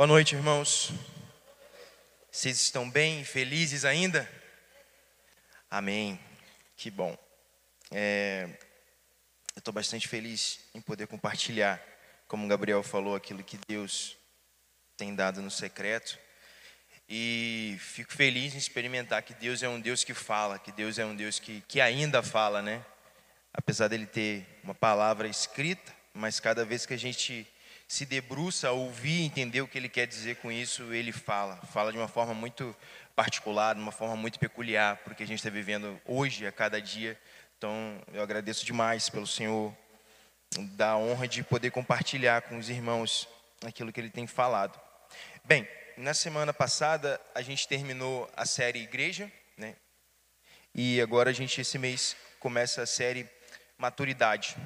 Boa noite, irmãos. Vocês estão bem, felizes ainda? Amém. Que bom. É, eu estou bastante feliz em poder compartilhar, como o Gabriel falou, aquilo que Deus tem dado no secreto. E fico feliz em experimentar que Deus é um Deus que fala, que Deus é um Deus que, que ainda fala, né? Apesar dele ter uma palavra escrita, mas cada vez que a gente se debruça a ouvir, entender o que ele quer dizer com isso, ele fala. Fala de uma forma muito particular, de uma forma muito peculiar, porque a gente está vivendo hoje, a cada dia. Então, eu agradeço demais pelo Senhor, da honra de poder compartilhar com os irmãos aquilo que ele tem falado. Bem, na semana passada a gente terminou a série Igreja, né? E agora a gente esse mês começa a série Maturidade.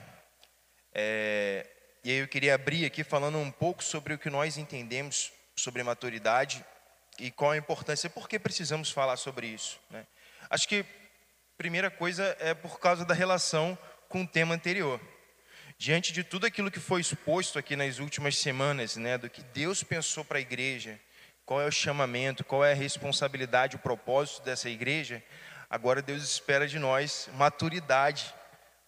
É, e aí eu queria abrir aqui falando um pouco sobre o que nós entendemos sobre maturidade e qual a importância, por que precisamos falar sobre isso. Né? Acho que a primeira coisa é por causa da relação com o tema anterior. Diante de tudo aquilo que foi exposto aqui nas últimas semanas, né, do que Deus pensou para a igreja, qual é o chamamento, qual é a responsabilidade, o propósito dessa igreja, agora Deus espera de nós maturidade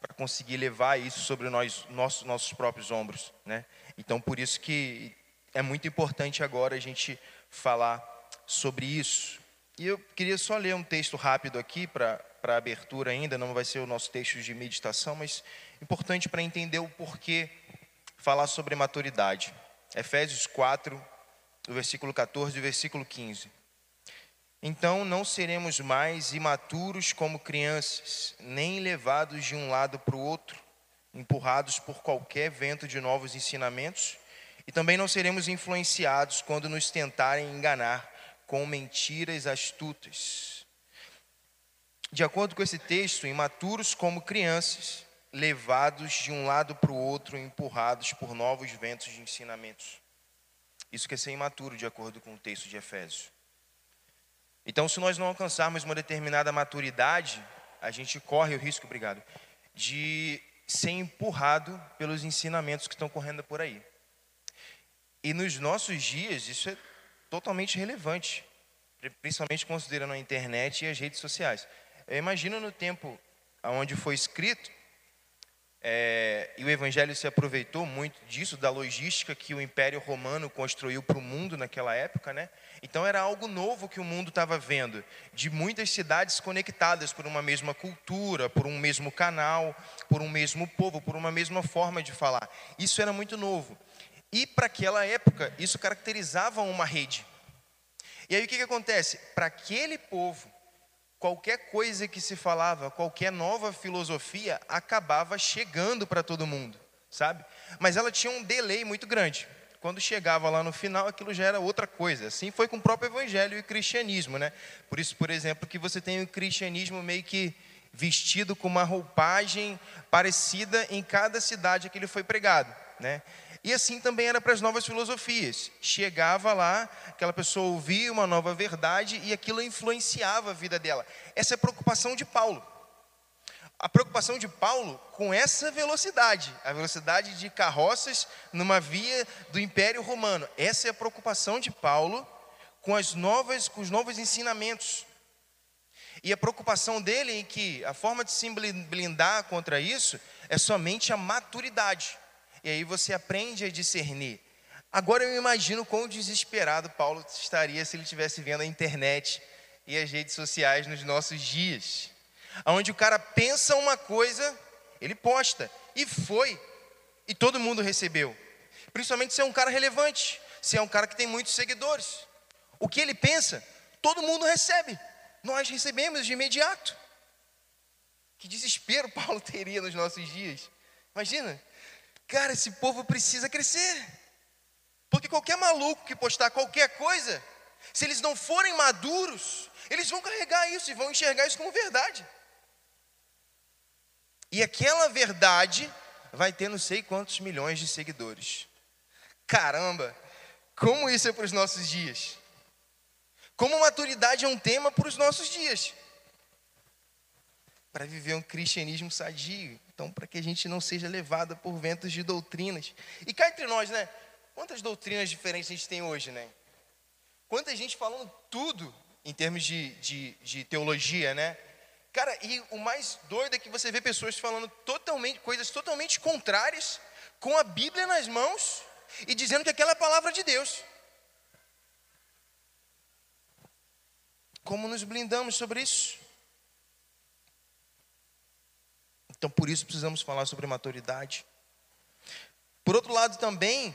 para conseguir levar isso sobre nós, nossos, nossos próprios ombros, né? Então, por isso que é muito importante agora a gente falar sobre isso. E eu queria só ler um texto rápido aqui para a abertura ainda, não vai ser o nosso texto de meditação, mas importante para entender o porquê falar sobre maturidade. Efésios 4, do versículo 14 e versículo 15. Então não seremos mais imaturos como crianças, nem levados de um lado para o outro, empurrados por qualquer vento de novos ensinamentos, e também não seremos influenciados quando nos tentarem enganar com mentiras astutas. De acordo com esse texto, imaturos como crianças, levados de um lado para o outro, empurrados por novos ventos de ensinamentos. Isso quer ser imaturo, de acordo com o texto de Efésios. Então, se nós não alcançarmos uma determinada maturidade, a gente corre o risco, obrigado, de ser empurrado pelos ensinamentos que estão correndo por aí. E nos nossos dias, isso é totalmente relevante, principalmente considerando a internet e as redes sociais. Eu imagino no tempo onde foi escrito, é, e o Evangelho se aproveitou muito disso, da logística que o Império Romano construiu para o mundo naquela época, né? Então era algo novo que o mundo estava vendo, de muitas cidades conectadas por uma mesma cultura, por um mesmo canal, por um mesmo povo, por uma mesma forma de falar. Isso era muito novo. E para aquela época, isso caracterizava uma rede. E aí o que, que acontece? Para aquele povo, qualquer coisa que se falava, qualquer nova filosofia acabava chegando para todo mundo, sabe? Mas ela tinha um delay muito grande. Quando chegava lá no final, aquilo já era outra coisa. Assim foi com o próprio evangelho e o cristianismo, né? Por isso, por exemplo, que você tem o cristianismo meio que vestido com uma roupagem parecida em cada cidade que ele foi pregado, né? E assim também era para as novas filosofias. Chegava lá, aquela pessoa ouvia uma nova verdade e aquilo influenciava a vida dela. Essa é a preocupação de Paulo. A preocupação de Paulo com essa velocidade, a velocidade de carroças numa via do Império Romano. Essa é a preocupação de Paulo com as novas, com os novos ensinamentos. E a preocupação dele em que a forma de se blindar contra isso é somente a maturidade. E aí você aprende a discernir. Agora eu imagino quão desesperado Paulo estaria se ele estivesse vendo a internet e as redes sociais nos nossos dias. Onde o cara pensa uma coisa, ele posta. E foi. E todo mundo recebeu. Principalmente se é um cara relevante, se é um cara que tem muitos seguidores. O que ele pensa, todo mundo recebe. Nós recebemos de imediato. Que desespero Paulo teria nos nossos dias. Imagina, Cara, esse povo precisa crescer. Porque qualquer maluco que postar qualquer coisa, se eles não forem maduros, eles vão carregar isso e vão enxergar isso como verdade. E aquela verdade vai ter não sei quantos milhões de seguidores. Caramba, como isso é para os nossos dias? Como maturidade é um tema para os nossos dias? Para viver um cristianismo sadio, então, para que a gente não seja levado por ventos de doutrinas. E cá entre nós, né? quantas doutrinas diferentes a gente tem hoje, né? Quanta gente falando tudo em termos de, de, de teologia, né? Cara, e o mais doido é que você vê pessoas falando totalmente, coisas totalmente contrárias, com a Bíblia nas mãos e dizendo que aquela é a palavra de Deus. Como nos blindamos sobre isso? Então, por isso precisamos falar sobre maturidade. Por outro lado, também,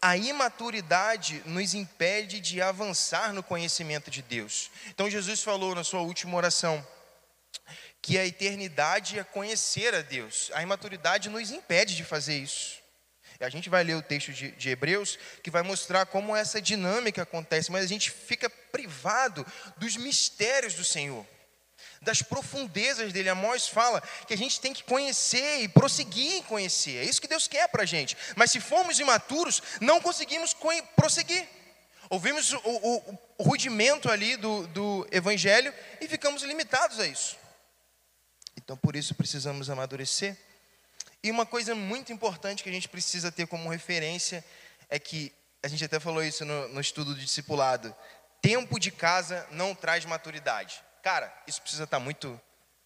a imaturidade nos impede de avançar no conhecimento de Deus. Então, Jesus falou na sua última oração que a eternidade é conhecer a Deus. A imaturidade nos impede de fazer isso. A gente vai ler o texto de, de, Hebreus que vai mostrar como essa dinâmica acontece, mas a gente fica privado dos mistérios do Senhor das profundezas dele. Amós fala que a gente tem que conhecer e prosseguir em conhecer. É isso que Deus quer para a gente. Mas se formos imaturos, não conseguimos prosseguir. Ouvimos o, o, o rudimento ali do, do evangelho e ficamos limitados a isso. Então, por isso, precisamos amadurecer. E uma coisa muito importante que a gente precisa ter como referência é que, a gente até falou isso no, no estudo de discipulado: tempo de casa não traz maturidade. Cara, isso precisa estar muito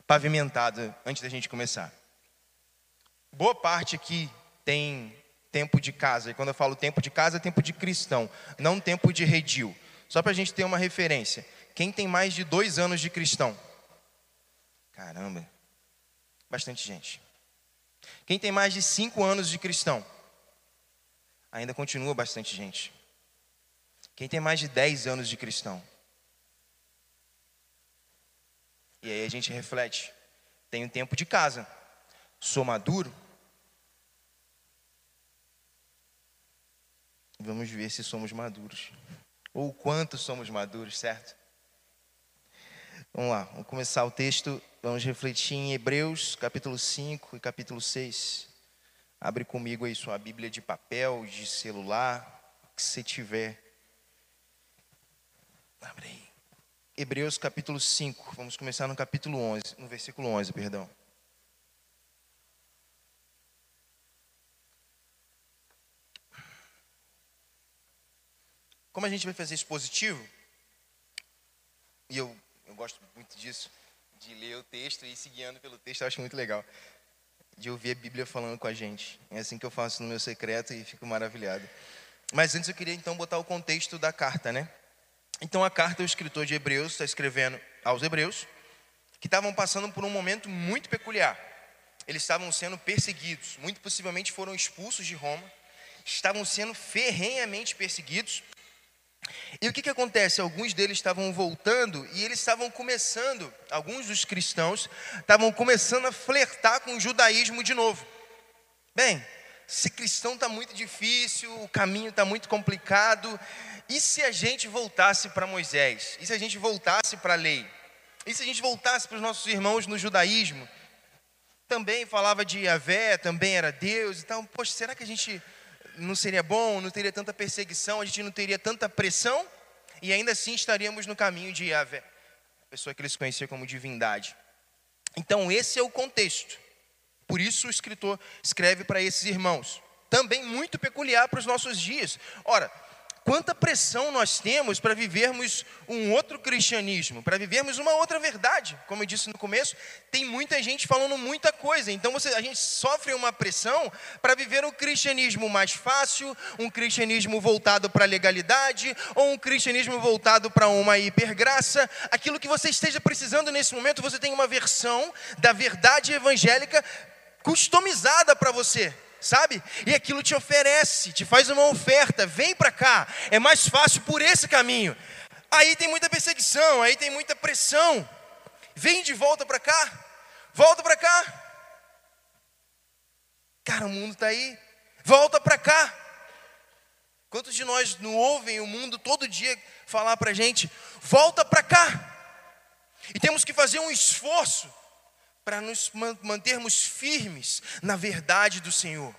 pavimentado antes da gente começar. Boa parte aqui tem tempo de casa, e quando eu falo tempo de casa, é tempo de cristão, não tempo de redil. Só para a gente ter uma referência. Quem tem mais de dois anos de cristão? Caramba, bastante gente. Quem tem mais de cinco anos de cristão? Ainda continua bastante gente. Quem tem mais de dez anos de cristão? E aí a gente reflete. Tenho tempo de casa. Sou maduro. Vamos ver se somos maduros. Ou quanto somos maduros, certo? Vamos lá, vamos começar o texto. Vamos refletir em Hebreus, capítulo 5 e capítulo 6. Abre comigo aí sua Bíblia de papel, de celular, o que você tiver. Abre aí. Hebreus capítulo 5, vamos começar no capítulo 11, no versículo 11, perdão. Como a gente vai fazer expositivo, e eu, eu gosto muito disso, de ler o texto e ir seguindo pelo texto, eu acho muito legal. De ouvir a Bíblia falando com a gente. É assim que eu faço no meu secreto e fico maravilhado. Mas antes eu queria então botar o contexto da carta, né? Então a carta, o escritor de Hebreus está escrevendo aos Hebreus, que estavam passando por um momento muito peculiar. Eles estavam sendo perseguidos, muito possivelmente foram expulsos de Roma, estavam sendo ferrenhamente perseguidos. E o que, que acontece? Alguns deles estavam voltando e eles estavam começando, alguns dos cristãos, estavam começando a flertar com o judaísmo de novo. Bem, ser cristão está muito difícil, o caminho está muito complicado, e se a gente voltasse para Moisés? E se a gente voltasse para a lei? E se a gente voltasse para os nossos irmãos no judaísmo? Também falava de Yahvé, também era Deus. Então, poxa, será que a gente não seria bom? Não teria tanta perseguição? A gente não teria tanta pressão? E ainda assim estaríamos no caminho de Yahvé, a pessoa que eles conheciam como divindade. Então, esse é o contexto. Por isso o escritor escreve para esses irmãos. Também muito peculiar para os nossos dias. Ora, Quanta pressão nós temos para vivermos um outro cristianismo, para vivermos uma outra verdade. Como eu disse no começo, tem muita gente falando muita coisa. Então você, a gente sofre uma pressão para viver um cristianismo mais fácil, um cristianismo voltado para a legalidade, ou um cristianismo voltado para uma hipergraça. Aquilo que você esteja precisando nesse momento, você tem uma versão da verdade evangélica customizada para você sabe? E aquilo te oferece, te faz uma oferta, vem para cá, é mais fácil por esse caminho. Aí tem muita perseguição, aí tem muita pressão. Vem de volta para cá, volta para cá. Cara, o mundo está aí, volta para cá. Quantos de nós não ouvem o mundo todo dia falar para a gente, volta para cá? E temos que fazer um esforço para nos mantermos firmes na verdade do Senhor.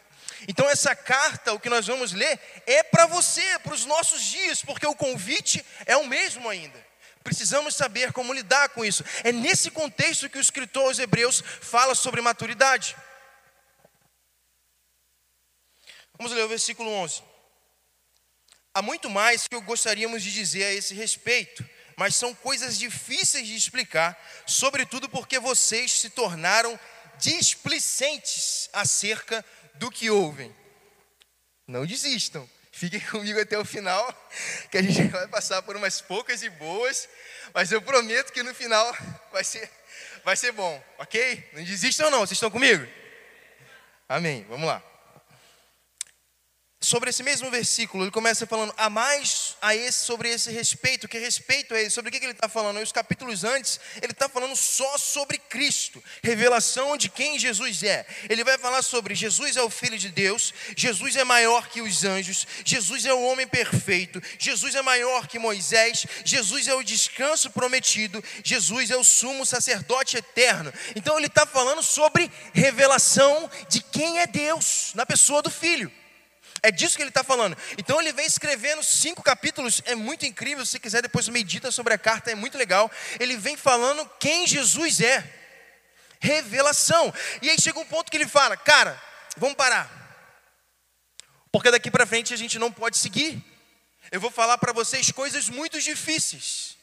Então, essa carta, o que nós vamos ler, é para você, para os nossos dias, porque o convite é o mesmo ainda. Precisamos saber como lidar com isso. É nesse contexto que o escritor aos Hebreus fala sobre maturidade. Vamos ler o versículo 11. Há muito mais que eu gostaríamos de dizer a esse respeito, mas são coisas difíceis de explicar, sobretudo porque vocês se tornaram displicentes acerca do que ouvem. Não desistam, fiquem comigo até o final, que a gente vai passar por umas poucas e boas, mas eu prometo que no final vai ser, vai ser bom, ok? Não desistam, não, vocês estão comigo? Amém, vamos lá sobre esse mesmo versículo, ele começa falando a mais a esse, sobre esse respeito, que respeito é esse, sobre o que, ele está falando? E os capítulos antes, ele está falando só sobre Cristo, revelação de quem Jesus é. Ele vai falar sobre Jesus é o Filho de Deus, Jesus é maior que os anjos, Jesus é o homem perfeito, Jesus é maior que Moisés, Jesus é o descanso prometido, Jesus é o sumo sacerdote eterno. Então ele está falando sobre revelação de quem é Deus, na pessoa do Filho. É disso que ele está falando. Então ele vem escrevendo cinco capítulos, é muito incrível. Se quiser, depois medita sobre a carta, é muito legal. Ele vem falando quem Jesus é. Revelação. E aí chega um ponto que ele fala: Cara, vamos parar. Porque daqui para frente a gente não pode seguir. Eu vou falar para vocês coisas muito difíceis.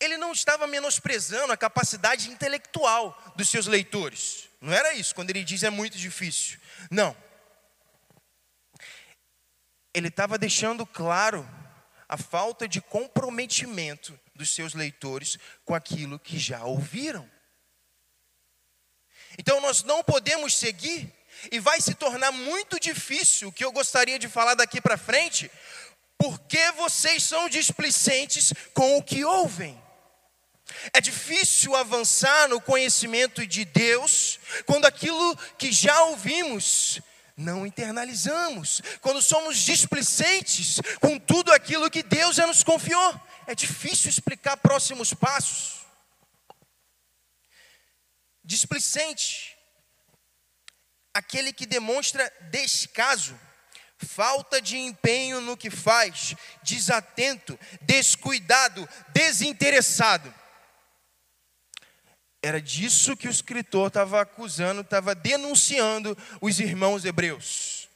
Ele não estava menosprezando a capacidade intelectual dos seus leitores. Não era isso, quando ele diz é muito difícil. Não ele estava deixando claro a falta de comprometimento dos seus leitores com aquilo que já ouviram. Então nós não podemos seguir e vai se tornar muito difícil o que eu gostaria de falar daqui para frente, porque vocês são displicentes com o que ouvem. É difícil avançar no conhecimento de Deus quando aquilo que já ouvimos não internalizamos, quando somos displicentes com tudo aquilo que Deus já nos confiou, é difícil explicar próximos passos. Displicente, aquele que demonstra descaso, falta de empenho no que faz, desatento, descuidado, desinteressado. Era disso que o escritor estava acusando, estava denunciando os irmãos hebreus.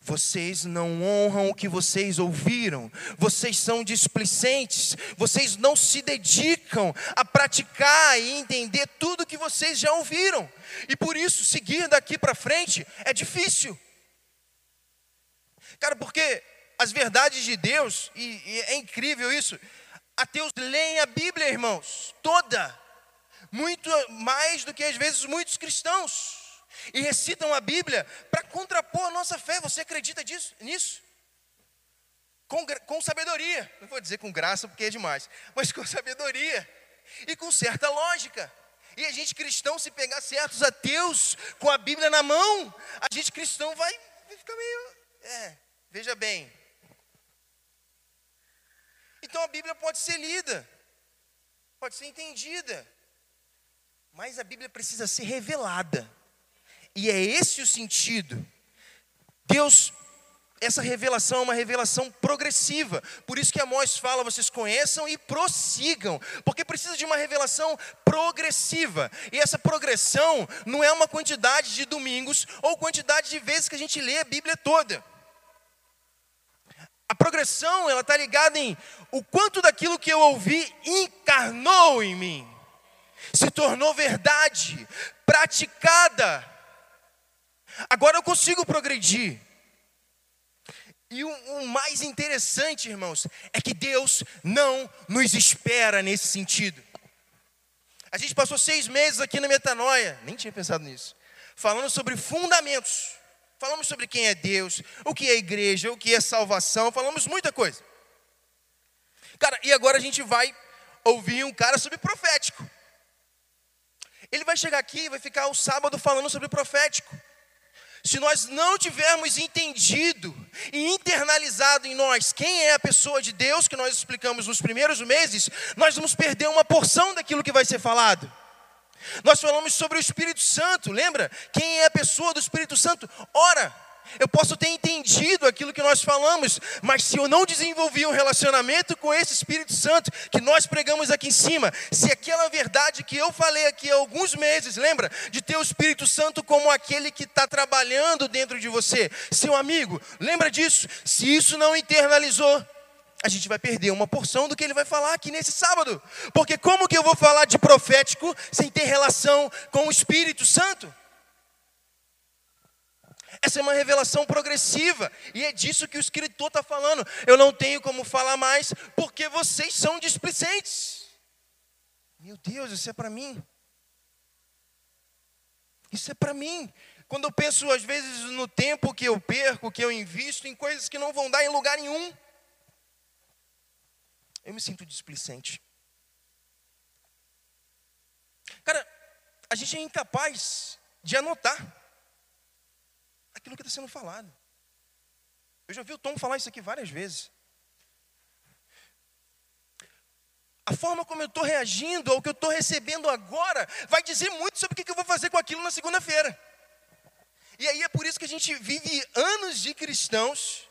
Vocês não honram o que vocês ouviram, vocês são displicentes, vocês não se dedicam a praticar e entender tudo que vocês já ouviram, e por isso seguir daqui para frente é difícil. Cara, porque as verdades de Deus, e, e é incrível isso, ateus leem a Bíblia, irmãos, toda, muito mais do que às vezes muitos cristãos, e recitam a Bíblia para contrapor a nossa fé. Você acredita disso, nisso? Com, com sabedoria, não vou dizer com graça porque é demais, mas com sabedoria e com certa lógica. E a gente cristão, se pegar certos ateus com a Bíblia na mão, a gente cristão vai, vai ficar meio. É, veja bem. Então a Bíblia pode ser lida, pode ser entendida, mas a Bíblia precisa ser revelada. E é esse o sentido. Deus, essa revelação é uma revelação progressiva. Por isso que Amós fala, vocês conheçam e prossigam, porque precisa de uma revelação progressiva. E essa progressão não é uma quantidade de domingos ou quantidade de vezes que a gente lê a Bíblia toda. A progressão, ela está ligada em o quanto daquilo que eu ouvi encarnou em mim se tornou verdade, praticada. Agora eu consigo progredir. E o, o, mais interessante, irmãos, é que Deus não nos espera nesse sentido. A gente passou seis meses aqui na Metanoia, nem tinha pensado nisso, falando sobre fundamentos. Falamos sobre quem é Deus, o que é igreja, o que é salvação, falamos muita coisa. Cara, e agora a gente vai ouvir um cara sobre profético. Ele vai chegar aqui e vai ficar o sábado falando sobre o profético. Se nós não tivermos entendido e internalizado em nós quem é a pessoa de Deus que nós explicamos nos primeiros meses, nós vamos perder uma porção daquilo que vai ser falado. Nós falamos sobre o Espírito Santo, lembra? Quem é a pessoa do Espírito Santo? Ora, eu posso ter entendido aquilo que nós falamos, mas se eu não desenvolvi um relacionamento com esse Espírito Santo que nós pregamos aqui em cima, se aquela verdade que eu falei aqui há alguns meses, lembra? De ter o Espírito Santo como aquele que está trabalhando dentro de você, seu amigo, lembra disso? Se isso não internalizou, a gente vai perder uma porção do que ele vai falar aqui nesse sábado. Porque como que eu vou falar de profético sem ter relação com o Espírito Santo? Essa é uma revelação progressiva, e é disso que o escritor está falando. Eu não tenho como falar mais, porque vocês são displicentes. Meu Deus, isso é para mim. Isso é para mim. Quando eu penso, às vezes, no tempo que eu perco, que eu invisto em coisas que não vão dar em lugar nenhum, eu me sinto displicente. Cara, a gente é incapaz de anotar aquilo que está sendo falado. Eu já vi o Tom falar isso aqui várias vezes. A forma como eu estou reagindo ao que eu estou recebendo agora vai dizer muito sobre o que eu vou fazer com aquilo na segunda-feira. E aí é por isso que a gente vive anos de cristãos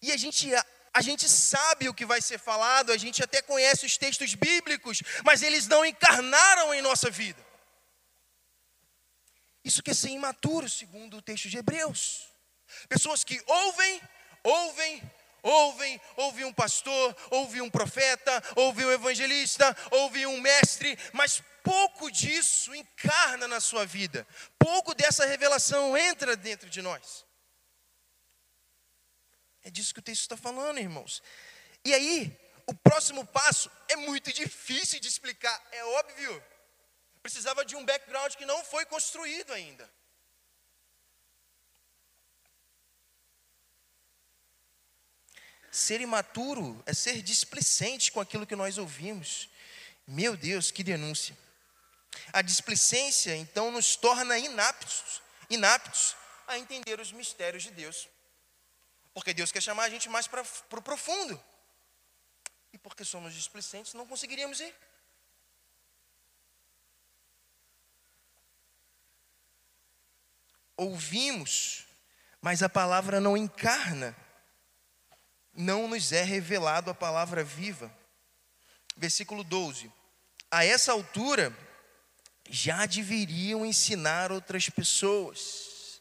e a gente a gente sabe o que vai ser falado, a gente até conhece os textos bíblicos, mas eles não encarnaram em nossa vida. Isso que é ser imaturo, segundo o texto de Hebreus. Pessoas que ouvem, ouvem, ouvem, ouvem um pastor, ouvem um profeta, ouvem um evangelista, ouvem um mestre, mas pouco disso encarna na sua vida, pouco dessa revelação entra dentro de nós. É disso que o texto está falando, irmãos. E aí, o próximo passo é muito difícil de explicar, é óbvio. Precisava de um background que não foi construído ainda. Ser imaturo é ser displicente com aquilo que nós ouvimos. Meu Deus, que denúncia. A displicência, então, nos torna inaptos, inaptos a entender os mistérios de Deus. Porque Deus quer chamar a gente mais para o pro profundo. E porque somos displicentes, não conseguiríamos ir. Ouvimos, mas a palavra não encarna. Não nos é revelado a palavra viva. Versículo 12. A essa altura, já deveriam ensinar outras pessoas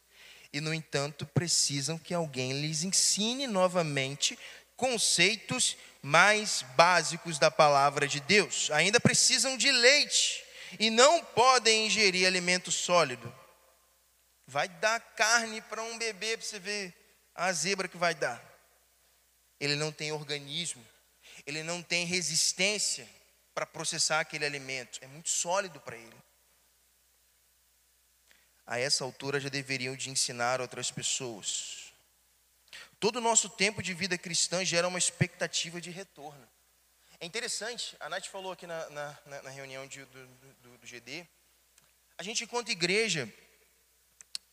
e, no entanto, precisam que alguém lhes ensine novamente conceitos mais básicos da palavra de Deus. Ainda precisam de leite e não podem ingerir alimento sólido. Vai dar carne para um bebê para você ver a zebra que vai dar. Ele não tem organismo, ele não tem resistência para processar aquele alimento, é muito sólido para ele a essa altura já deveriam de ensinar outras pessoas. Todo o nosso tempo de vida cristã gera uma expectativa de retorno. É interessante, a Nath falou aqui na, na, na reunião de, do, do, do, GD, a gente enquanto igreja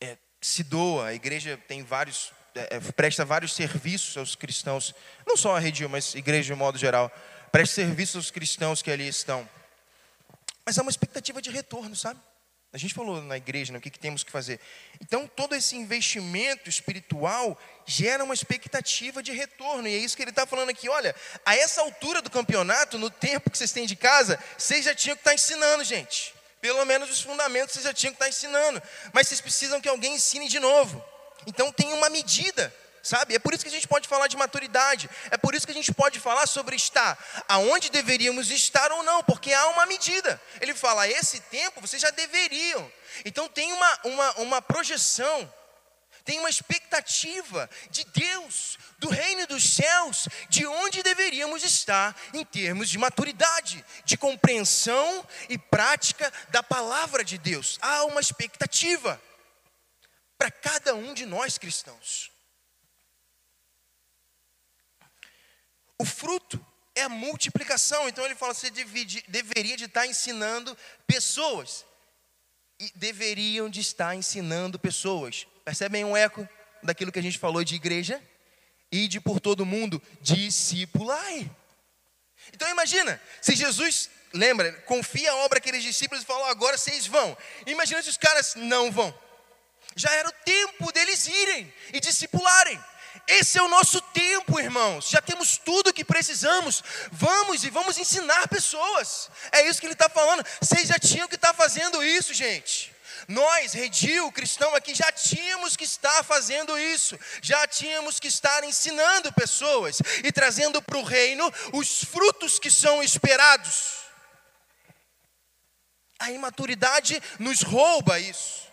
é, se doa, a igreja tem vários, é, é, presta vários serviços aos cristãos, não só a Redio, mas a igreja de modo geral, presta serviços aos cristãos que ali estão. Mas há uma expectativa de retorno, sabe? A gente falou na igreja, né, o que, que temos que fazer. Então, todo esse investimento espiritual gera uma expectativa de retorno. E é isso que ele está falando aqui. Olha, a essa altura do campeonato, no tempo que vocês têm de casa, vocês já tinham que estar tá ensinando, gente. Pelo menos os fundamentos vocês já tinham que estar tá ensinando. Mas vocês precisam que alguém ensine de novo. Então, tem uma medida sabe? É por isso que a gente pode falar de maturidade, é por isso que a gente pode falar sobre estar aonde deveríamos estar ou não, porque há uma medida. Ele fala, esse tempo vocês já deveriam. Então tem uma, uma, uma projeção, tem uma expectativa de Deus, do reino dos céus, de onde deveríamos estar em termos de maturidade, de compreensão e prática da palavra de Deus. Há uma expectativa para cada um de nós cristãos. O fruto é a multiplicação. Então ele fala: você divide, deveria de estar ensinando pessoas. E deveriam de estar ensinando pessoas. Percebem um eco daquilo que a gente falou de igreja? Ide por todo mundo, discipulai. Então imagina, se Jesus, lembra, confia a obra àqueles discípulos e fala, agora vocês vão. Imagina se os caras não vão. Já era o tempo deles irem e discipularem. Esse é o nosso tempo, irmãos. Já temos tudo o que precisamos. Vamos e vamos ensinar pessoas. É isso que ele está falando. Vocês já tinham que estar tá fazendo isso, gente. Nós, redil, cristão aqui, já tínhamos que estar fazendo isso, já tínhamos que estar ensinando pessoas e trazendo para o reino os frutos que são esperados. A imaturidade nos rouba isso.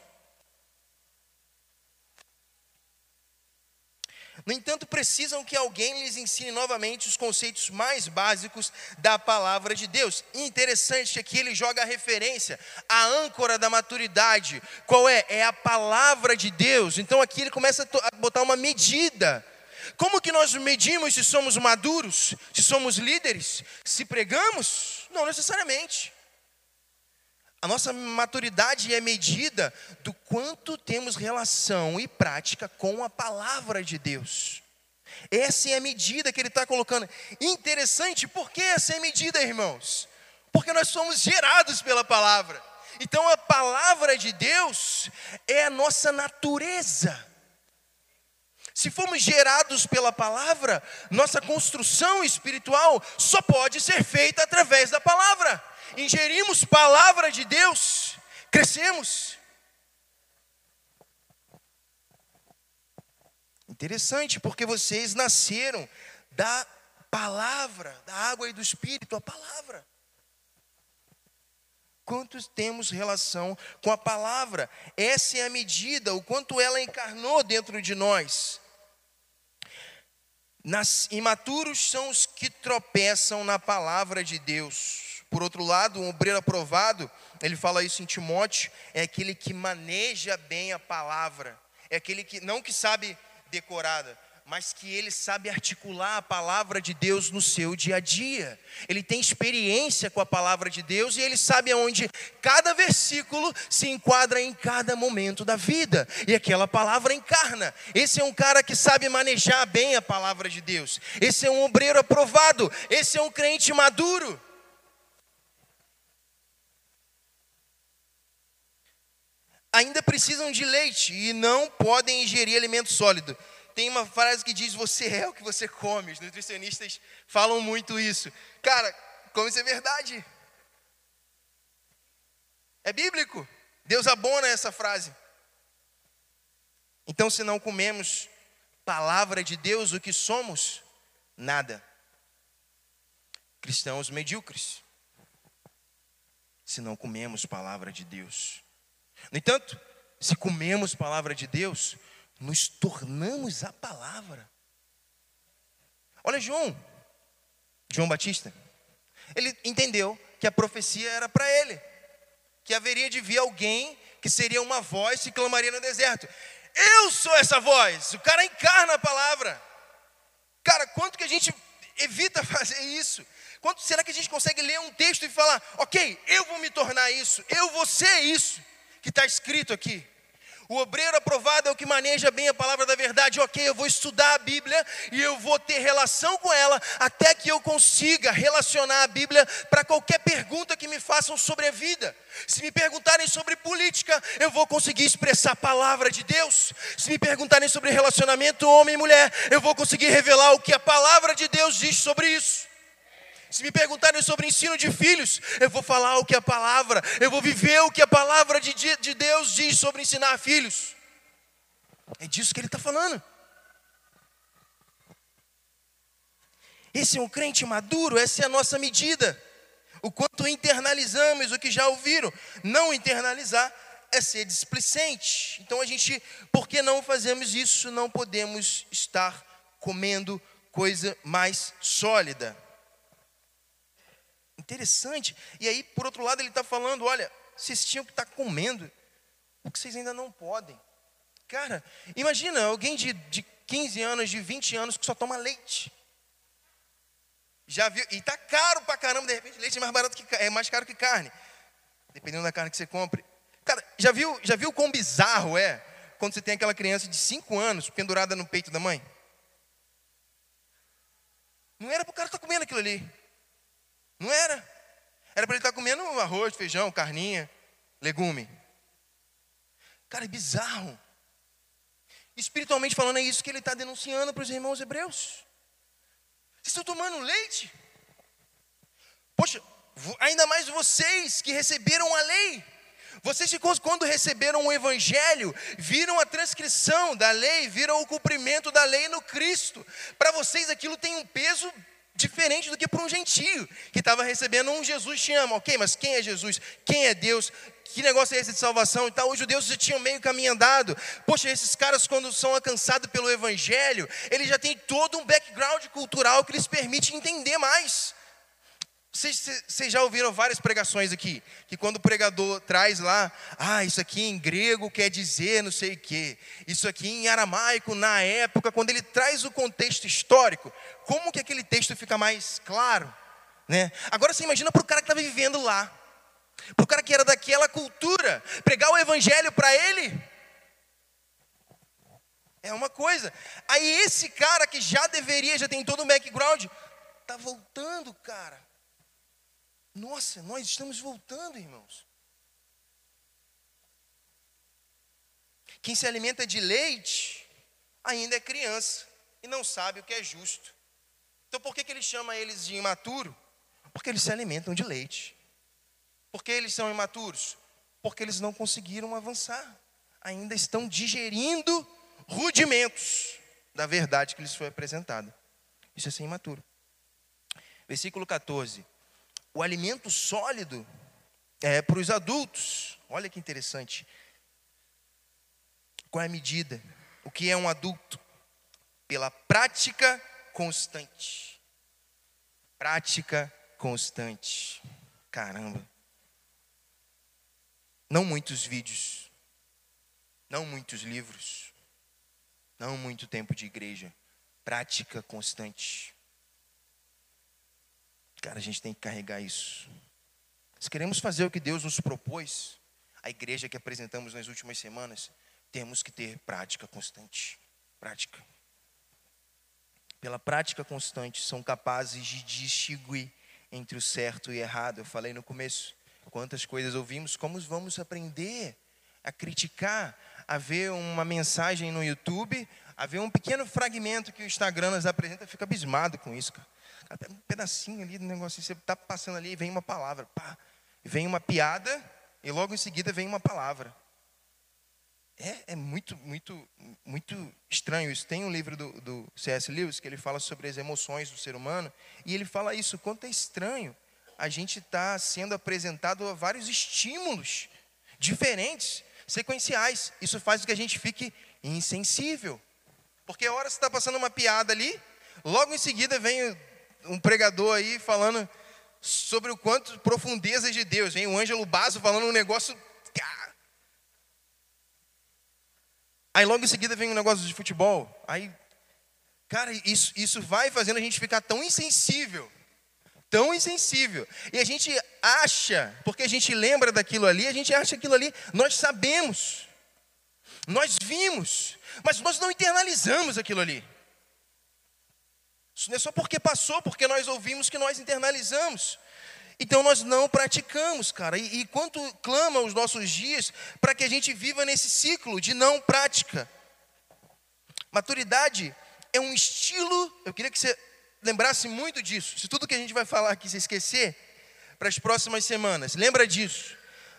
No entanto, precisam que alguém lhes ensine novamente os conceitos mais básicos da palavra de Deus. interessante que ele joga a referência, a âncora da maturidade. Qual é? É a palavra de Deus. Então aqui ele começa a botar uma medida. Como que nós medimos se somos maduros, se somos líderes, se pregamos? Não necessariamente. A nossa maturidade é medida do quanto temos relação e prática com a palavra de Deus. Essa é a medida que ele está colocando. Interessante, por que essa é a medida, irmãos? Porque nós somos gerados pela palavra. Então a palavra de Deus é a nossa natureza. Se formos gerados pela palavra, nossa construção espiritual só pode ser feita através da palavra ingerimos palavra de Deus, crescemos. Interessante, porque vocês nasceram da palavra, da água e do espírito, a palavra. Quantos temos relação com a palavra? Essa é a medida, o quanto ela encarnou dentro de nós. Nas imaturos são os que tropeçam na palavra de Deus. Por outro lado, um obreiro aprovado, ele fala isso em Timóteo, é aquele que maneja bem a palavra, é aquele que não que sabe decorada, mas que ele sabe articular a palavra de Deus no seu dia a dia. Ele tem experiência com a palavra de Deus e ele sabe aonde cada versículo se enquadra em cada momento da vida. E aquela palavra encarna. Esse é um cara que sabe manejar bem a palavra de Deus. Esse é um obreiro aprovado. Esse é um crente maduro. Ainda precisam de leite e não podem ingerir alimento sólido. Tem uma frase que diz: Você é o que você come. Os nutricionistas falam muito isso. Cara, como isso é verdade? É bíblico. Deus abona essa frase. Então, se não comemos palavra de Deus, o que somos? Nada. Cristãos medíocres. Se não comemos palavra de Deus. No entanto, se comemos palavra de Deus, nos tornamos a palavra. Olha João, João Batista. Ele entendeu que a profecia era para ele, que haveria de vir alguém que seria uma voz que clamaria no deserto. Eu sou essa voz. O cara encarna a palavra. Cara, quanto que a gente evita fazer isso? Quanto será que a gente consegue ler um texto e falar, ok, eu vou me tornar isso, eu vou ser isso? Que está escrito aqui. O obreiro aprovado é o que maneja bem a palavra da verdade. Ok, eu vou estudar a Bíblia e eu vou ter relação com ela até que eu consiga relacionar a Bíblia para qualquer pergunta que me façam sobre a vida. Se me perguntarem sobre política, eu vou conseguir expressar a palavra de Deus. Se me perguntarem sobre relacionamento homem e mulher, eu vou conseguir revelar o que a palavra de Deus diz sobre isso. Se me perguntarem sobre ensino de filhos, eu vou falar o que a palavra, eu vou viver o que a palavra de, de Deus diz sobre ensinar filhos. É disso que ele está falando. Esse é um crente maduro, essa é a nossa medida. O quanto internalizamos o que já ouviram. Não internalizar é ser displicente. Então a gente, por que não fazemos isso? Não podemos estar comendo coisa mais sólida. Interessante. E aí, por outro lado, ele está falando: olha, vocês tinham que estar tá comendo o que vocês ainda não podem. Cara, imagina alguém de, de 15 anos, de 20 anos que só toma leite. Já viu? E tá caro pra caramba, de repente leite é mais barato que é mais caro que carne. Dependendo da carne que você compre. Cara, já viu, já viu quão bizarro é quando você tem aquela criança de 5 anos pendurada no peito da mãe? Não era para o cara estar tá comendo aquilo ali. Não era. Era para ele estar comendo arroz, feijão, carninha, legume. Cara, é bizarro. Espiritualmente falando, é isso que ele está denunciando para os irmãos hebreus. Vocês estão tomando leite? Poxa, ainda mais vocês que receberam a lei. Vocês, quando receberam o Evangelho, viram a transcrição da lei, viram o cumprimento da lei no Cristo. Para vocês aquilo tem um peso diferente do que para um gentio que estava recebendo um Jesus te ama, ok? Mas quem é Jesus? Quem é Deus? Que negócio é esse de salvação e tal? Os judeus já tinham meio caminho andado. Poxa, esses caras, quando são alcançados pelo Evangelho, eles já têm todo um background cultural que lhes permite entender mais. Vocês, já ouviram várias pregações aqui, que quando o pregador traz lá, ah, isso aqui em grego quer dizer não sei o quê, isso aqui em aramaico, na época, quando ele traz o contexto histórico, como que aquele texto fica mais claro? Né? Agora você imagina para o cara que estava vivendo lá, para o cara que era daquela cultura, pregar o evangelho para ele, é uma coisa. Aí esse cara que já deveria, já tem todo o background, está voltando, cara nossa, nós estamos voltando, irmãos. Quem se alimenta de leite ainda é criança e não sabe o que é justo. Então por que, que ele chama eles de imaturo? Porque eles se alimentam de leite. Por que eles são imaturos? Porque eles não conseguiram avançar. Ainda estão digerindo rudimentos da verdade que lhes foi apresentada. Isso é ser imaturo. Versículo 14 o alimento sólido é para os adultos. Olha que interessante. Qual é a medida? O que é um adulto? Pela prática constante. Prática constante. Caramba. Não muitos vídeos. Não muitos livros. Não muito tempo de igreja. Prática constante. Cara, a gente tem que carregar isso. Se queremos fazer o que Deus nos propôs, a igreja que apresentamos nas últimas semanas, temos que ter prática constante. Prática. Pela prática constante, são capazes de distinguir entre o certo e o errado. Eu falei no começo, quantas coisas ouvimos, como vamos aprender a criticar, a ver uma mensagem no YouTube, a ver um pequeno fragmento que o Instagram nos apresenta, fica abismado com isso, cara um pedacinho ali do negócio, você está passando ali e vem uma palavra, pá, vem uma piada e logo em seguida vem uma palavra. É, é muito, muito, muito estranho isso. Tem um livro do, do C.S. Lewis que ele fala sobre as emoções do ser humano e ele fala isso, quanto é estranho a gente está sendo apresentado a vários estímulos diferentes, sequenciais. Isso faz com que a gente fique insensível. Porque a hora você está passando uma piada ali, logo em seguida vem um pregador aí falando sobre o quanto profundezas de Deus. Vem o Ângelo Basso falando um negócio. Aí logo em seguida vem um negócio de futebol. Aí, cara, isso, isso vai fazendo a gente ficar tão insensível. Tão insensível. E a gente acha, porque a gente lembra daquilo ali, a gente acha aquilo ali, nós sabemos. Nós vimos, mas nós não internalizamos aquilo ali. Isso não é só porque passou, porque nós ouvimos que nós internalizamos. Então nós não praticamos, cara. E, e quanto clama os nossos dias para que a gente viva nesse ciclo de não prática. Maturidade é um estilo, eu queria que você lembrasse muito disso. Se tudo que a gente vai falar aqui você esquecer, para as próximas semanas, lembra disso.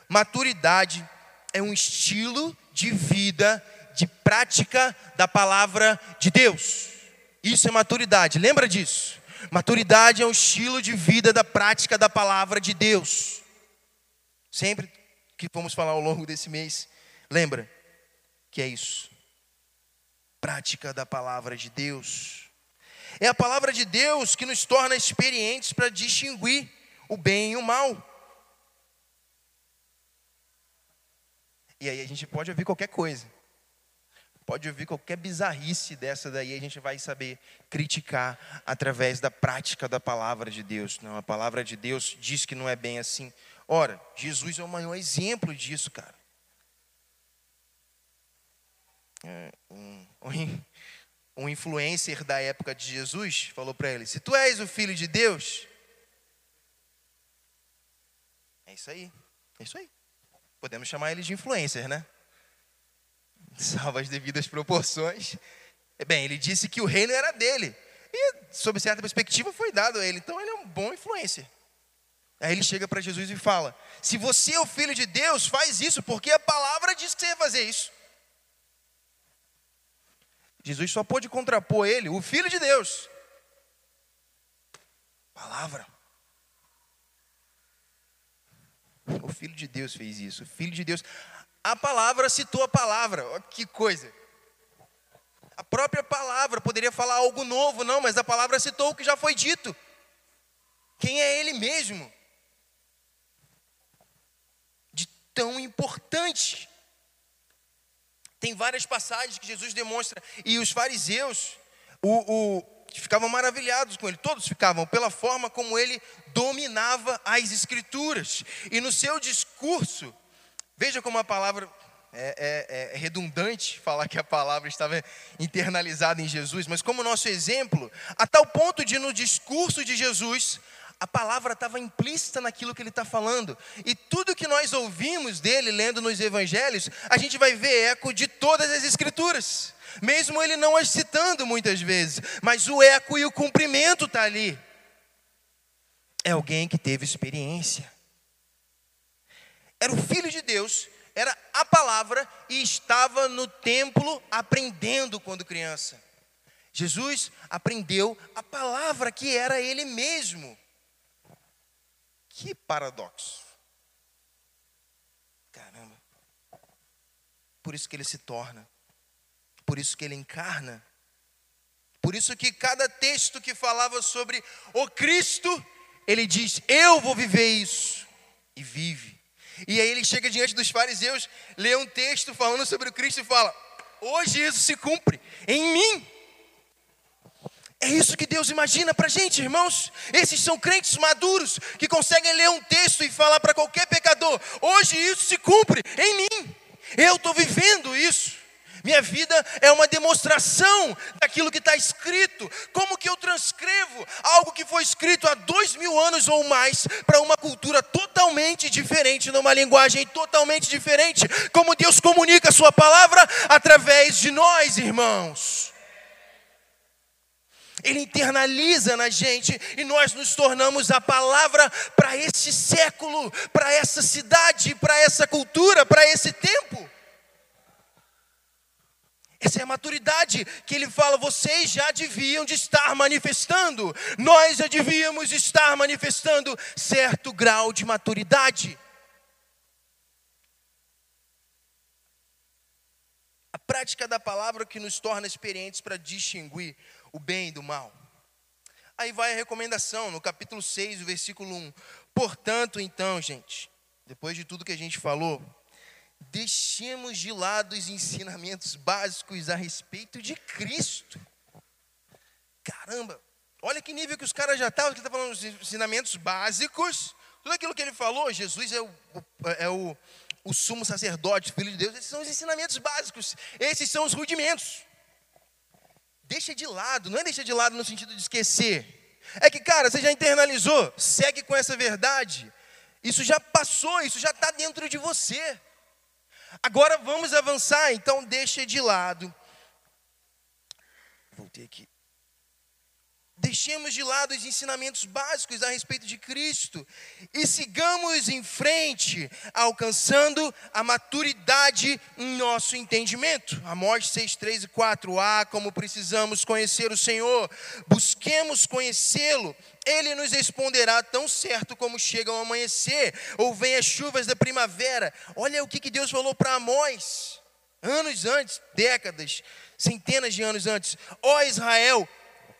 Maturidade é um estilo de vida, de prática da palavra de Deus. Isso é maturidade, lembra disso? Maturidade é um estilo de vida da prática da palavra de Deus. Sempre que vamos falar ao longo desse mês, lembra que é isso. Prática da palavra de Deus. É a palavra de Deus que nos torna experientes para distinguir o bem e o mal. E aí a gente pode ouvir qualquer coisa. Pode ouvir qualquer bizarrice dessa daí, a gente vai saber criticar através da prática da palavra de Deus. Não, a palavra de Deus diz que não é bem assim. Ora, Jesus é o maior exemplo disso, cara. É, um, um influencer da época de Jesus falou para ele: Se tu és o filho de Deus, é isso aí, é isso aí. Podemos chamar ele de influencer, né? Salvo as devidas proporções. Bem, ele disse que o reino era dele. E, sob certa perspectiva, foi dado a ele. Então, ele é um bom influência. Aí ele chega para Jesus e fala: Se você é o filho de Deus, faz isso, porque a palavra diz que você ia fazer isso. Jesus só pôde contrapor ele, o filho de Deus. Palavra. O filho de Deus fez isso. O filho de Deus. A palavra citou a palavra. Olha que coisa. A própria palavra poderia falar algo novo, não, mas a palavra citou o que já foi dito. Quem é ele mesmo? De tão importante. Tem várias passagens que Jesus demonstra, e os fariseus o, o, ficavam maravilhados com ele, todos ficavam, pela forma como ele dominava as escrituras. E no seu discurso, veja como a palavra é, é, é, redundante falar que a palavra estava internalizada em Jesus, mas como nosso exemplo, a tal ponto de no discurso de Jesus, a palavra estava implícita naquilo que ele está falando. E tudo que nós ouvimos dele, lendo nos evangelhos, a gente vai ver eco de todas as escrituras. Mesmo ele não as citando muitas vezes, mas o eco e o cumprimento está ali. É alguém que teve experiência. Era o Filho de Deus era a palavra e estava no templo aprendendo quando criança. Jesus aprendeu a palavra que era ele mesmo. Que paradoxo. Caramba. Por isso que ele se torna. Por isso que ele encarna. Por isso que cada texto que falava sobre o Cristo, ele diz: Eu vou viver isso. E vive. E aí ele chega diante dos fariseus, lê um texto falando sobre o Cristo e fala: Hoje isso se cumpre em mim. É isso que Deus imagina para a gente, irmãos. Esses são crentes maduros que conseguem ler um texto e falar para qualquer pecador: Hoje isso se cumpre em mim. Eu estou vivendo isso. Minha vida é uma demonstração daquilo que está escrito. Como que eu transcrevo algo que foi escrito há dois mil anos ou mais para uma cultura totalmente diferente, numa linguagem totalmente diferente? Como Deus comunica a Sua palavra através de nós, irmãos. Ele internaliza na gente e nós nos tornamos a palavra para esse século, para essa cidade, para essa cultura, para esse tempo. Essa é a maturidade que ele fala, vocês já deviam de estar manifestando, nós já devíamos estar manifestando certo grau de maturidade. A prática da palavra que nos torna experientes para distinguir o bem do mal. Aí vai a recomendação, no capítulo 6, versículo 1. Portanto, então, gente, depois de tudo que a gente falou, deixemos de lado os ensinamentos básicos a respeito de Cristo. Caramba, olha que nível que os caras já estavam, ele está falando dos ensinamentos básicos, tudo aquilo que ele falou, Jesus é o, é o, o sumo sacerdote, filho de Deus, esses são os ensinamentos básicos, esses são os rudimentos. Deixa de lado, não é deixa de lado no sentido de esquecer, é que, cara, você já internalizou, segue com essa verdade, isso já passou, isso já está dentro de você. Agora vamos avançar, então deixa de lado. Voltei aqui. Deixemos de lado os ensinamentos básicos a respeito de Cristo e sigamos em frente, alcançando a maturidade em nosso entendimento. Amós 6, 3 e 4. Ah, como precisamos conhecer o Senhor, busquemos conhecê-lo. Ele nos responderá tão certo como chega o amanhecer, ou vem as chuvas da primavera. Olha o que, que Deus falou para Amós, anos antes, décadas, centenas de anos antes. Ó Israel,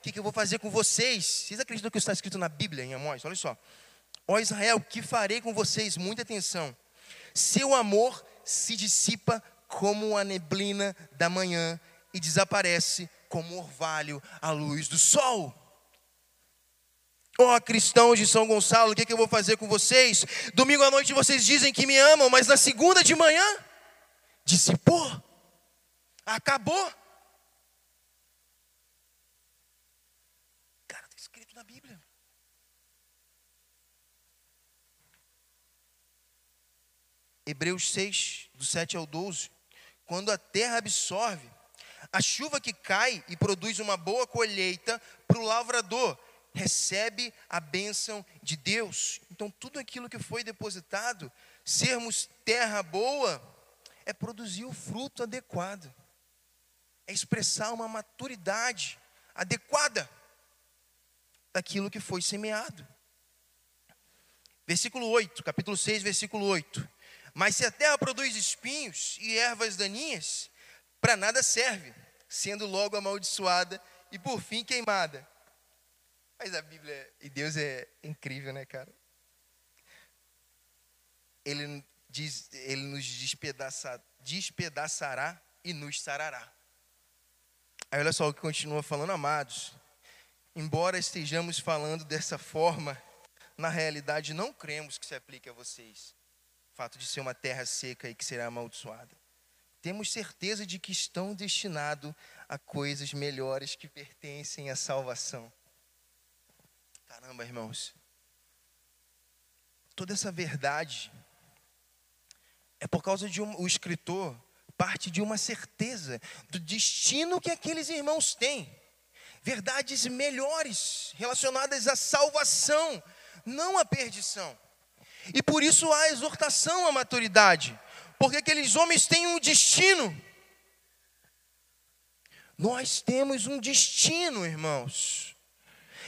que, que eu vou fazer com vocês? Vocês acreditam que está escrito na Bíblia, em Amós? Olha só. Ó Israel, que farei com vocês? Muita atenção. Seu amor se dissipa como a neblina da manhã e desaparece como orvalho à luz do sol. Ó oh, cristãos de São Gonçalo, o que, que eu vou fazer com vocês? Domingo à noite vocês dizem que me amam, mas na segunda de manhã, dissipou, acabou. Hebreus 6, do 7 ao 12. quando a terra absorve, a chuva que cai e produz uma boa colheita para o lavrador, recebe a bênção de Deus. Então, tudo aquilo que foi depositado, sermos terra boa, é produzir o fruto adequado, é expressar uma maturidade adequada daquilo que foi semeado. Versículo 8, capítulo 6, versículo 8. Mas se a terra produz espinhos e ervas daninhas, para nada serve, sendo logo amaldiçoada e por fim queimada. Mas a Bíblia e Deus é incrível, né, cara? Ele diz, ele nos despedaça, despedaçará e nos sarará. Aí olha só o que continua falando, amados. Embora estejamos falando dessa forma, na realidade não cremos que se aplique a vocês. Fato de ser uma terra seca e que será amaldiçoada. Temos certeza de que estão destinados a coisas melhores que pertencem à salvação. Caramba, irmãos. Toda essa verdade é por causa de um, o escritor parte de uma certeza do destino que aqueles irmãos têm. Verdades melhores relacionadas à salvação, não à perdição. E por isso há exortação à maturidade, porque aqueles homens têm um destino. Nós temos um destino, irmãos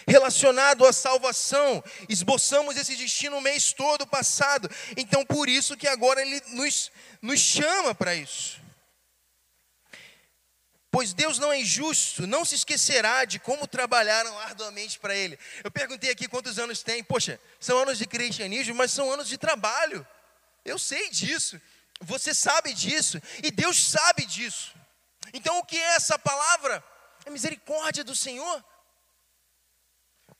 relacionado à salvação. Esboçamos esse destino o mês todo passado. Então, por isso que agora ele nos, nos chama para isso. Pois Deus não é injusto, não se esquecerá de como trabalharam arduamente para Ele. Eu perguntei aqui quantos anos tem. Poxa, são anos de cristianismo, mas são anos de trabalho. Eu sei disso, você sabe disso, e Deus sabe disso. Então, o que é essa palavra? É misericórdia do Senhor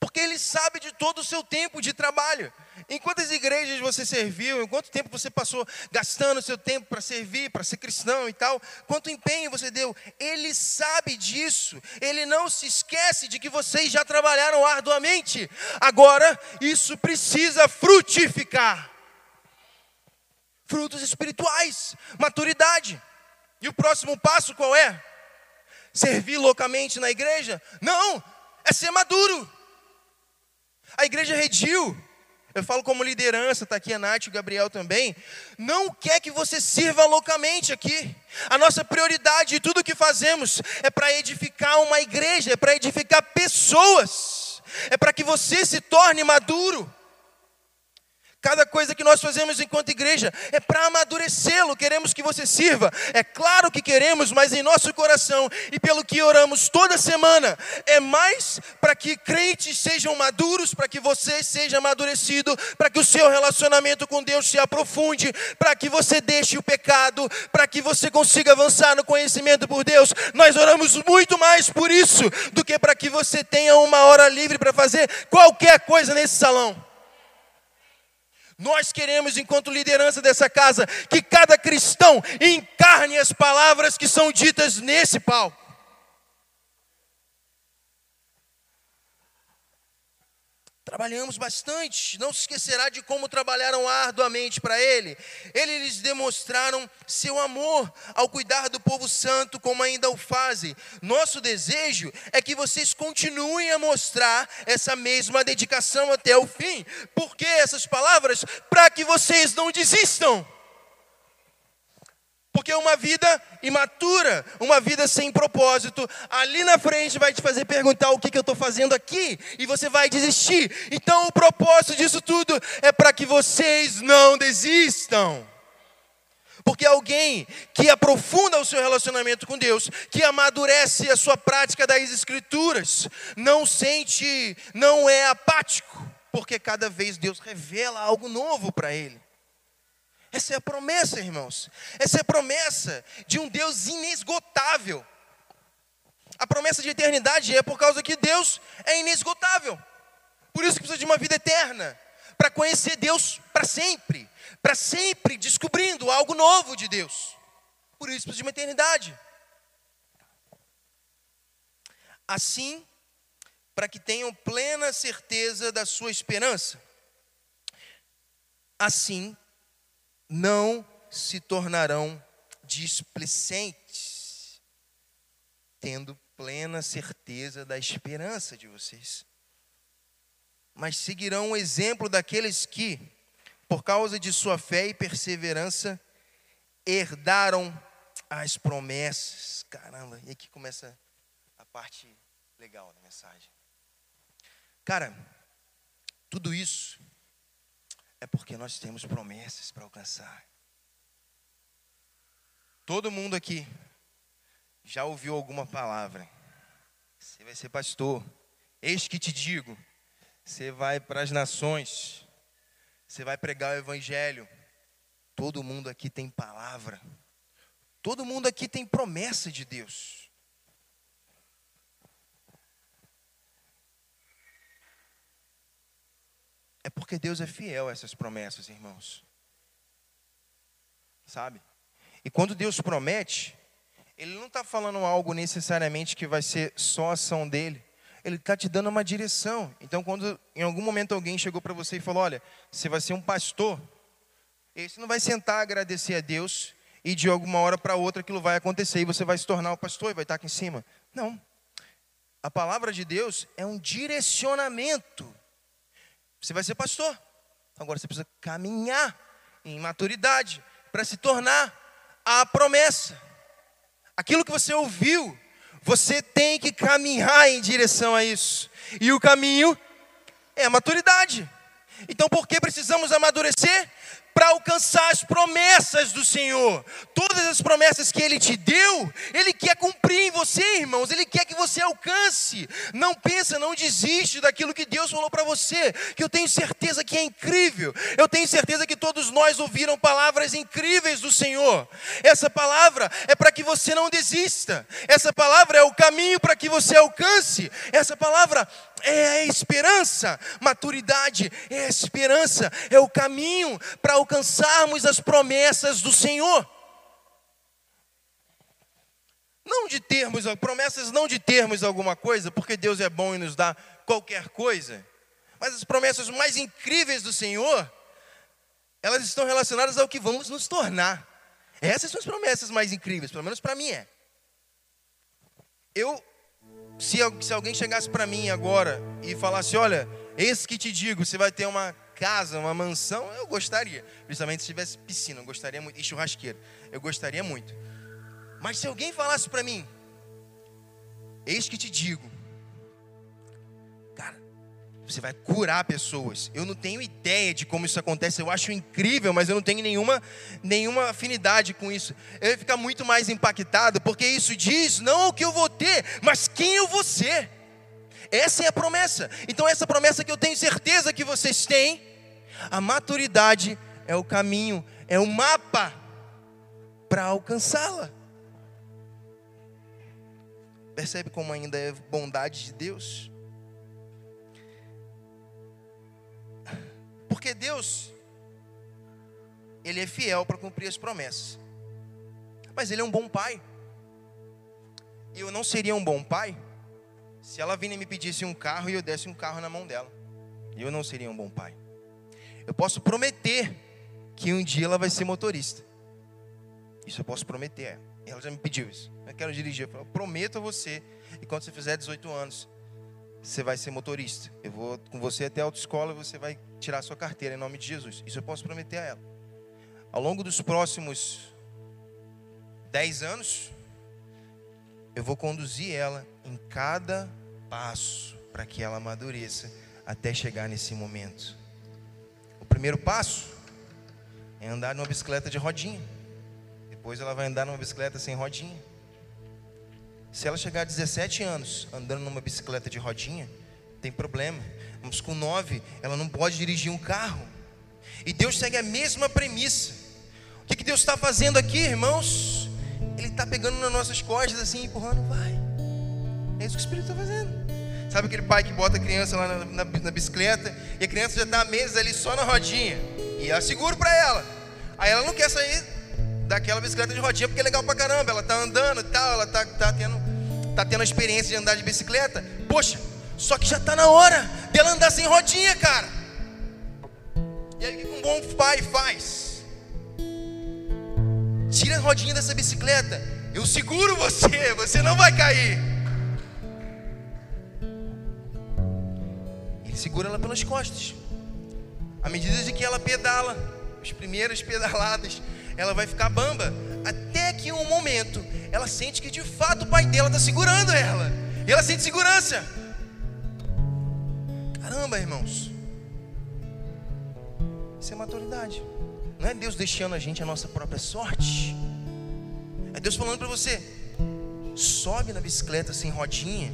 porque Ele sabe de todo o seu tempo de trabalho. Em quantas igrejas você serviu, em quanto tempo você passou gastando seu tempo para servir, para ser cristão e tal, quanto empenho você deu, Ele sabe disso, Ele não se esquece de que vocês já trabalharam arduamente, agora isso precisa frutificar frutos espirituais, maturidade. E o próximo passo qual é? Servir loucamente na igreja? Não, é ser maduro. A igreja Redil, eu falo como liderança, está aqui a Nath e o Gabriel também, não quer que você sirva loucamente aqui. A nossa prioridade de tudo que fazemos é para edificar uma igreja, é para edificar pessoas, é para que você se torne maduro. Cada coisa que nós fazemos enquanto igreja é para amadurecê-lo. Queremos que você sirva. É claro que queremos, mas em nosso coração e pelo que oramos toda semana, é mais para que crentes sejam maduros, para que você seja amadurecido, para que o seu relacionamento com Deus se aprofunde, para que você deixe o pecado, para que você consiga avançar no conhecimento por Deus. Nós oramos muito mais por isso do que para que você tenha uma hora livre para fazer qualquer coisa nesse salão. Nós queremos, enquanto liderança dessa casa, que cada cristão encarne as palavras que são ditas nesse palco. Trabalhamos bastante, não se esquecerá de como trabalharam arduamente para Ele. Eles demonstraram seu amor ao cuidar do povo santo, como ainda o fazem. Nosso desejo é que vocês continuem a mostrar essa mesma dedicação até o fim. Por que essas palavras? Para que vocês não desistam. Porque uma vida imatura, uma vida sem propósito, ali na frente vai te fazer perguntar o que, que eu estou fazendo aqui, e você vai desistir. Então, o propósito disso tudo é para que vocês não desistam. Porque alguém que aprofunda o seu relacionamento com Deus, que amadurece a sua prática das Escrituras, não sente, não é apático, porque cada vez Deus revela algo novo para ele. Essa é a promessa, irmãos. Essa é a promessa de um Deus inesgotável. A promessa de eternidade é por causa que Deus é inesgotável. Por isso que precisa de uma vida eterna, para conhecer Deus para sempre, para sempre descobrindo algo novo de Deus. Por isso precisa de uma eternidade. Assim, para que tenham plena certeza da sua esperança. Assim, não se tornarão displicentes, tendo plena certeza da esperança de vocês. Mas seguirão o exemplo daqueles que, por causa de sua fé e perseverança, herdaram as promessas. Caramba, e aqui começa a parte legal da mensagem. Cara, tudo isso é porque nós temos promessas para alcançar. Todo mundo aqui já ouviu alguma palavra. Você vai ser pastor. Eis que te digo: você vai para as nações, você vai pregar o evangelho. Todo mundo aqui tem palavra. Todo mundo aqui tem promessa de Deus. É porque Deus é fiel a essas promessas, irmãos. Sabe? E quando Deus promete, Ele não está falando algo necessariamente que vai ser só ação dele. Ele está te dando uma direção. Então, quando em algum momento alguém chegou para você e falou: Olha, você vai ser um pastor, esse não vai sentar agradecer a Deus e de alguma hora para outra aquilo vai acontecer e você vai se tornar o pastor e vai estar aqui em cima. Não. A palavra de Deus é um direcionamento. Você vai ser pastor. Agora você precisa caminhar em maturidade para se tornar a promessa. Aquilo que você ouviu, você tem que caminhar em direção a isso. E o caminho é a maturidade. Então, por que precisamos amadurecer? Para alcançar as promessas do Senhor. Todas as promessas que Ele te deu, Ele quer cumprir em você, irmãos. Ele quer que você alcance. Não pensa, não desiste daquilo que Deus falou para você, que eu tenho certeza que é incrível. Eu tenho certeza que todos nós ouviram palavras incríveis do Senhor. Essa palavra é para que você não desista. Essa palavra é o caminho para que você alcance. Essa palavra é a esperança. Maturidade é a esperança, é o caminho para alcançarmos as promessas do Senhor. Não de termos, promessas não de termos alguma coisa, porque Deus é bom e nos dá qualquer coisa, mas as promessas mais incríveis do Senhor, elas estão relacionadas ao que vamos nos tornar. Essas são as promessas mais incríveis, pelo menos para mim é. Eu se, se alguém chegasse para mim agora e falasse: Olha, esse que te digo, você vai ter uma casa, uma mansão, eu gostaria. Principalmente se tivesse piscina, eu gostaria muito. E churrasqueira, eu gostaria muito. Mas se alguém falasse para mim: Eis que te digo, você vai curar pessoas. Eu não tenho ideia de como isso acontece, eu acho incrível, mas eu não tenho nenhuma, nenhuma afinidade com isso. Eu ia ficar muito mais impactado, porque isso diz não o que eu vou ter, mas quem eu vou ser. Essa é a promessa. Então, essa promessa que eu tenho certeza que vocês têm, a maturidade é o caminho, é o mapa para alcançá-la. Percebe como ainda é bondade de Deus? Porque Deus, Ele é fiel para cumprir as promessas. Mas Ele é um bom pai. E eu não seria um bom pai se ela vinha e me pedisse um carro e eu desse um carro na mão dela. Eu não seria um bom pai. Eu posso prometer que um dia ela vai ser motorista. Isso eu posso prometer. Ela já me pediu isso. Eu quero dirigir. Eu prometo a você. E quando você fizer 18 anos, você vai ser motorista. Eu vou com você até a autoescola e você vai tirar sua carteira em nome de Jesus. Isso eu posso prometer a ela. Ao longo dos próximos dez anos, eu vou conduzir ela em cada passo para que ela amadureça até chegar nesse momento. O primeiro passo é andar numa bicicleta de rodinha. Depois ela vai andar numa bicicleta sem rodinha. Se ela chegar a 17 anos andando numa bicicleta de rodinha, tem problema. Mas com 9, ela não pode dirigir um carro. E Deus segue a mesma premissa. O que, que Deus está fazendo aqui, irmãos? Ele está pegando nas nossas costas assim, empurrando, vai. É isso que o Espírito está fazendo. Sabe aquele pai que bota a criança lá na, na, na bicicleta e a criança já está meses ali só na rodinha. E é seguro para ela. Aí ela não quer sair daquela bicicleta de rodinha porque é legal pra caramba. Ela tá andando e tal, ela tá, tá, tendo, tá tendo a experiência de andar de bicicleta. Poxa, só que já tá na hora dela andar sem rodinha, cara. E aí o que um bom pai faz? Tira a rodinha dessa bicicleta. Eu seguro você, você não vai cair. Ele segura ela pelas costas. À medida de que ela pedala, as primeiras pedaladas, ela vai ficar bamba. Até que em um momento ela sente que de fato o pai dela está segurando ela. E ela sente segurança. Caramba, irmãos. Isso é maturidade. Não é Deus deixando a gente a nossa própria sorte. É Deus falando para você: sobe na bicicleta sem rodinha.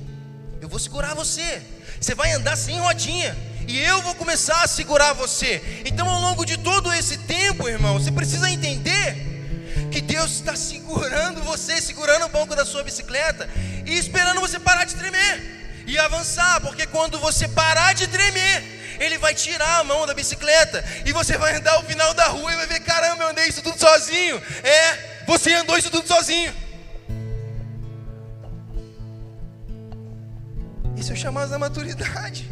Eu vou segurar você. Você vai andar sem rodinha. E eu vou começar a segurar você. Então, ao longo de todo esse tempo, irmão, você precisa entender que Deus está segurando você, segurando o banco da sua bicicleta e esperando você parar de tremer e avançar, porque quando você parar de tremer, ele vai tirar a mão da bicicleta e você vai andar ao final da rua e vai ver: caramba, eu andei isso tudo sozinho. É, você andou isso tudo sozinho. Isso é chamado da maturidade.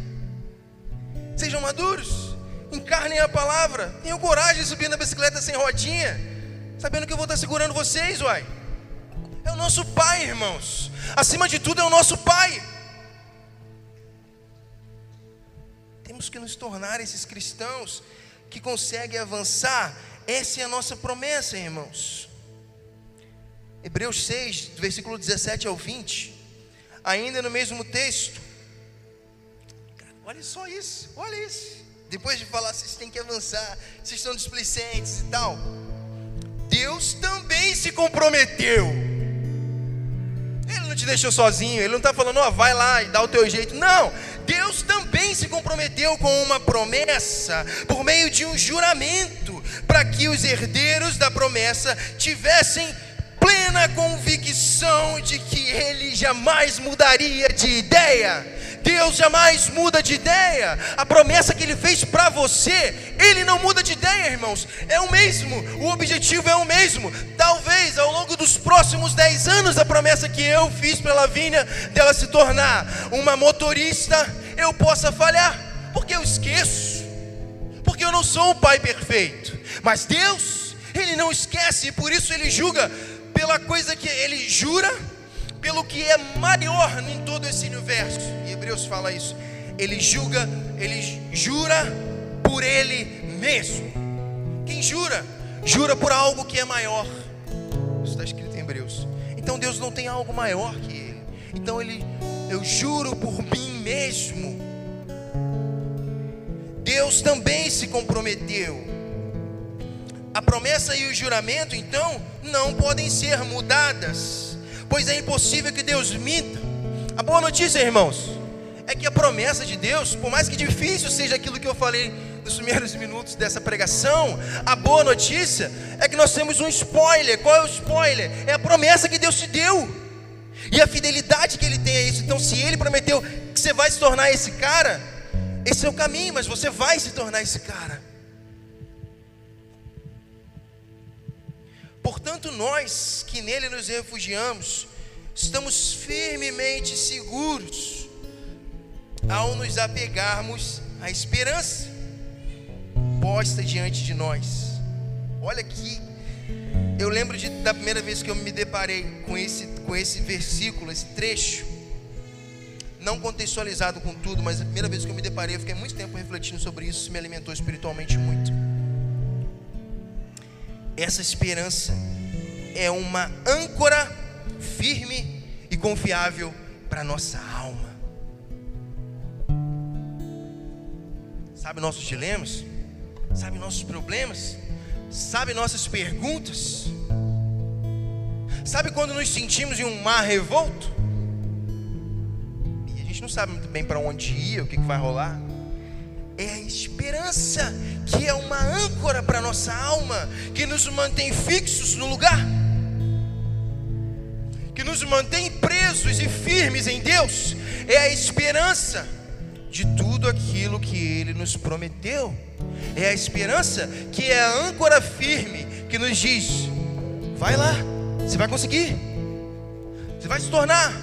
Sejam maduros, encarnem a palavra, tenham coragem de subir na bicicleta sem rodinha, sabendo que eu vou estar segurando vocês, uai. É o nosso Pai, irmãos. Acima de tudo, é o nosso Pai. Que nos tornar esses cristãos que conseguem avançar. Essa é a nossa promessa, irmãos. Hebreus 6, do versículo 17 ao 20, ainda no mesmo texto. olha só isso, olha isso. Depois de falar, vocês têm que avançar, vocês estão displicentes e tal. Deus também se comprometeu. Ele não te deixou sozinho, ele não está falando, ó, oh, vai lá e dá o teu jeito. Não, Deus também se comprometeu com uma promessa por meio de um juramento, para que os herdeiros da promessa tivessem plena convicção de que ele jamais mudaria de ideia. Deus jamais muda de ideia. A promessa que ele fez para você, ele não muda de ideia, irmãos. É o mesmo, o objetivo é o mesmo. Talvez ao longo dos próximos 10 anos, a promessa que eu fiz para Lavínia dela se tornar uma motorista, eu possa falhar, porque eu esqueço, porque eu não sou um pai perfeito. Mas Deus, Ele não esquece, e por isso Ele julga pela coisa que Ele jura pelo que é maior em todo esse universo. Hebreus fala isso. Ele julga, ele jura por ele mesmo. Quem jura? Jura por algo que é maior. Isso está escrito em Hebreus. Então Deus não tem algo maior que ele. Então ele, eu juro por mim mesmo. Deus também se comprometeu. A promessa e o juramento, então, não podem ser mudadas pois é impossível que Deus minta. A boa notícia, irmãos, é que a promessa de Deus, por mais que difícil seja aquilo que eu falei nos primeiros minutos dessa pregação, a boa notícia é que nós temos um spoiler. Qual é o spoiler? É a promessa que Deus te deu. E a fidelidade que ele tem a isso. Então, se ele prometeu que você vai se tornar esse cara, esse é o caminho, mas você vai se tornar esse cara. Portanto, nós que nele nos refugiamos, estamos firmemente seguros ao nos apegarmos à esperança posta diante de nós. Olha aqui, eu lembro de, da primeira vez que eu me deparei com esse, com esse versículo, esse trecho, não contextualizado com tudo, mas a primeira vez que eu me deparei, eu fiquei muito tempo refletindo sobre isso me alimentou espiritualmente muito. Essa esperança é uma âncora firme e confiável para nossa alma. Sabe nossos dilemas? Sabe nossos problemas? Sabe nossas perguntas? Sabe quando nos sentimos em um mar revolto? E a gente não sabe muito bem para onde ir, o que, que vai rolar é a esperança que é uma âncora para nossa alma, que nos mantém fixos no lugar, que nos mantém presos e firmes em Deus, é a esperança de tudo aquilo que Ele nos prometeu, é a esperança que é a âncora firme que nos diz: vai lá, você vai conseguir, você vai se tornar,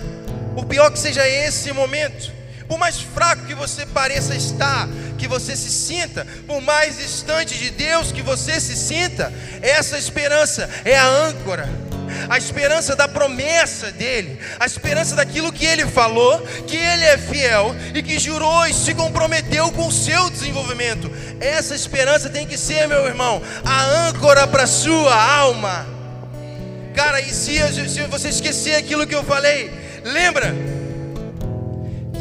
por pior que seja esse momento, Por mais fraco que você pareça estar, que você se sinta, por mais distante de Deus que você se sinta, essa esperança é a âncora a esperança da promessa dele, a esperança daquilo que ele falou, que ele é fiel e que jurou e se comprometeu com o seu desenvolvimento. Essa esperança tem que ser, meu irmão, a âncora para a sua alma. Cara, e se, se você esquecer aquilo que eu falei, lembra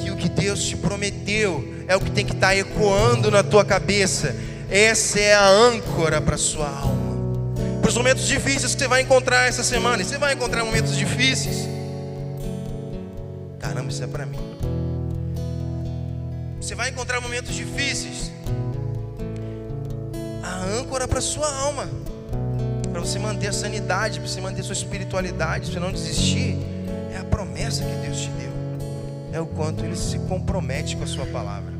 que o que Deus te prometeu é o que tem que estar tá ecoando na tua cabeça. Essa é a âncora para a sua alma para os momentos difíceis que você vai encontrar essa semana. E você vai encontrar momentos difíceis. Caramba, isso é para mim. Você vai encontrar momentos difíceis. A âncora para sua alma, para você manter a sanidade, para você manter a sua espiritualidade, para você não desistir, é a promessa que Deus te deu. É o quanto Ele se compromete com a sua palavra.